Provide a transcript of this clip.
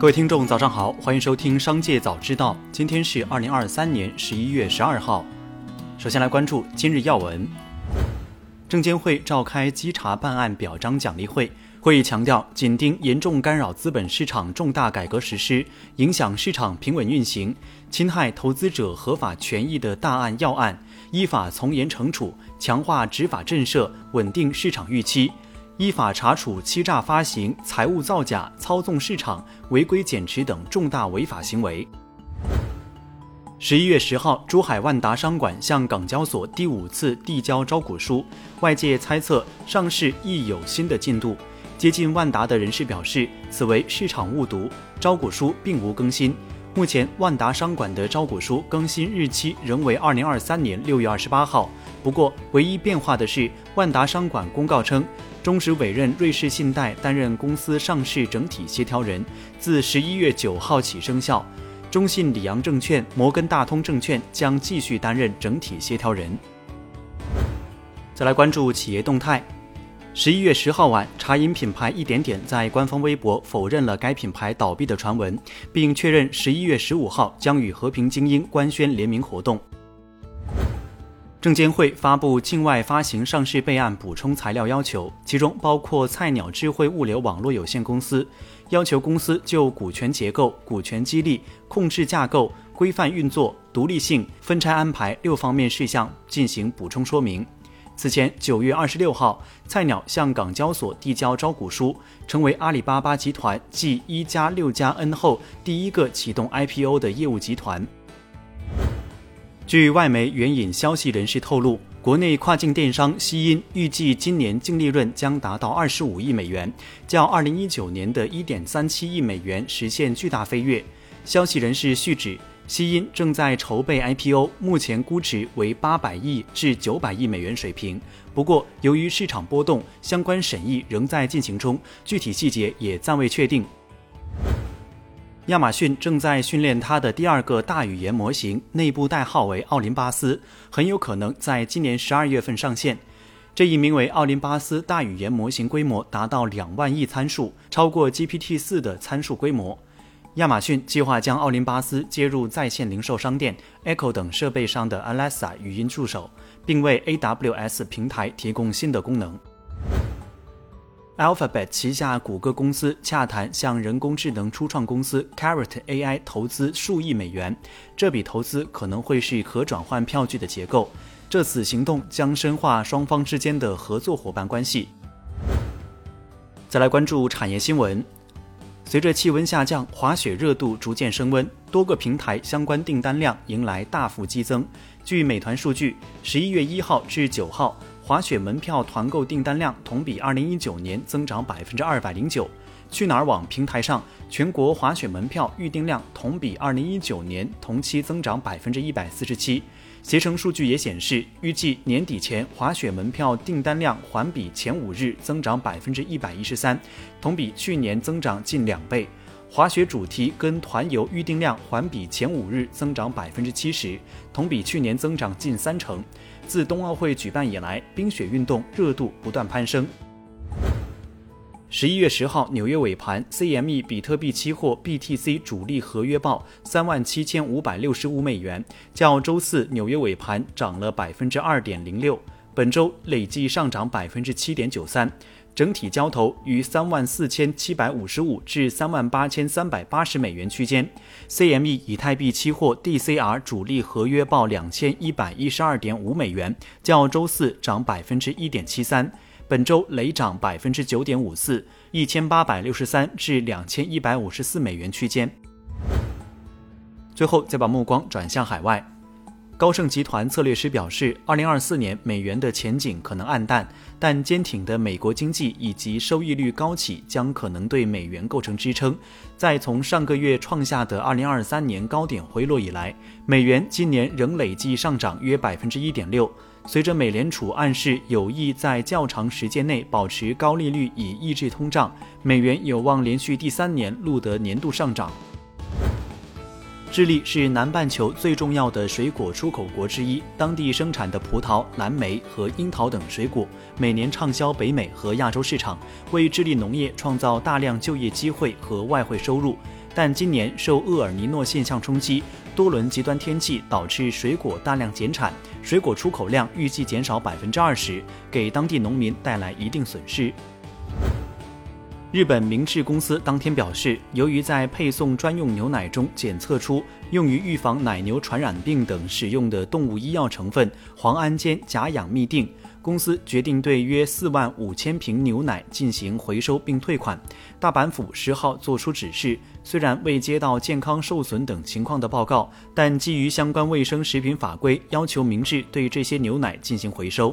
各位听众，早上好，欢迎收听《商界早知道》。今天是二零二三年十一月十二号。首先来关注今日要闻。证监会召开稽查办案表彰奖励会，会议强调，紧盯严重干扰资本市场重大改革实施、影响市场平稳运行、侵害投资者合法权益的大案要案，依法从严惩处，强化执法震慑，稳定市场预期。依法查处欺诈发行、财务造假、操纵市场、违规减持等重大违法行为。十一月十号，珠海万达商管向港交所第五次递交招股书，外界猜测上市亦有新的进度。接近万达的人士表示，此为市场误读，招股书并无更新。目前，万达商管的招股书更新日期仍为二零二三年六月二十八号。不过，唯一变化的是，万达商管公告称。中实委任瑞士信贷担任公司上市整体协调人，自十一月九号起生效。中信里昂证券、摩根大通证券将继续担任整体协调人。再来关注企业动态。十一月十号晚，茶饮品牌一点点在官方微博否认了该品牌倒闭的传闻，并确认十一月十五号将与和平精英官宣联名活动。证监会发布境外发行上市备案补充材料要求，其中包括菜鸟智慧物流网络有限公司，要求公司就股权结构、股权激励、控制架构、规范运作、独立性、分拆安排六方面事项进行补充说明。此前，九月二十六号，菜鸟向港交所递交招股书，成为阿里巴巴集团继一加六加 N 后第一个启动 IPO 的业务集团。据外媒援引消息人士透露，国内跨境电商西音预计今年净利润将达到二十五亿美元，较二零一九年的一点三七亿美元实现巨大飞跃。消息人士续指，西音正在筹备 IPO，目前估值为八百亿至九百亿美元水平。不过，由于市场波动，相关审议仍在进行中，具体细节也暂未确定。亚马逊正在训练它的第二个大语言模型，内部代号为奥林巴斯，很有可能在今年十二月份上线。这一名为奥林巴斯大语言模型规模达到两万亿参数，超过 GPT 四的参数规模。亚马逊计划将奥林巴斯接入在线零售商店、Echo 等设备上的 Alexa 语音助手，并为 AWS 平台提供新的功能。Alphabet 旗下谷歌公司洽谈向人工智能初创公司 Carrot AI 投资数亿美元，这笔投资可能会是可转换票据的结构。这次行动将深化双方之间的合作伙伴关系。再来关注产业新闻，随着气温下降，滑雪热度逐渐升温，多个平台相关订单量迎来大幅激增。据美团数据，十一月一号至九号。滑雪门票团购订单量同比二零一九年增长百分之二百零九。去哪儿网平台上，全国滑雪门票预订量同比二零一九年同期增长百分之一百四十七。携程数据也显示，预计年底前滑雪门票订单量环比前五日增长百分之一百一十三，同比去年增长近两倍。滑雪主题跟团游预订量环比前五日增长百分之七十，同比去年增长近三成。自冬奥会举办以来，冰雪运动热度不断攀升。十一月十号，纽约尾盘，CME 比特币期货 BTC 主力合约报三万七千五百六十五美元，较周四纽约尾盘涨了百分之二点零六，本周累计上涨百分之七点九三。整体交投于三万四千七百五十五至三万八千三百八十美元区间。CME 以太币期货 DCR 主力合约报两千一百一十二点五美元，较周四涨百分之一点七三，本周累涨百分之九点五四，一千八百六十三至两千一百五十四美元区间。最后，再把目光转向海外。高盛集团策略师表示，二零二四年美元的前景可能暗淡，但坚挺的美国经济以及收益率高企将可能对美元构成支撑。在从上个月创下的二零二三年高点回落以来，美元今年仍累计上涨约百分之一点六。随着美联储暗示有意在较长时间内保持高利率以抑制通胀，美元有望连续第三年录得年度上涨。智利是南半球最重要的水果出口国之一，当地生产的葡萄、蓝莓和樱桃等水果每年畅销北美和亚洲市场，为智利农业创造大量就业机会和外汇收入。但今年受厄尔尼诺现象冲击，多轮极端天气导致水果大量减产，水果出口量预计减少百分之二十，给当地农民带来一定损失。日本明治公司当天表示，由于在配送专用牛奶中检测出用于预防奶牛传染病等使用的动物医药成分磺胺间甲氧嘧啶，公司决定对约四万五千瓶牛奶进行回收并退款。大阪府十号作出指示，虽然未接到健康受损等情况的报告，但基于相关卫生食品法规，要求明治对这些牛奶进行回收。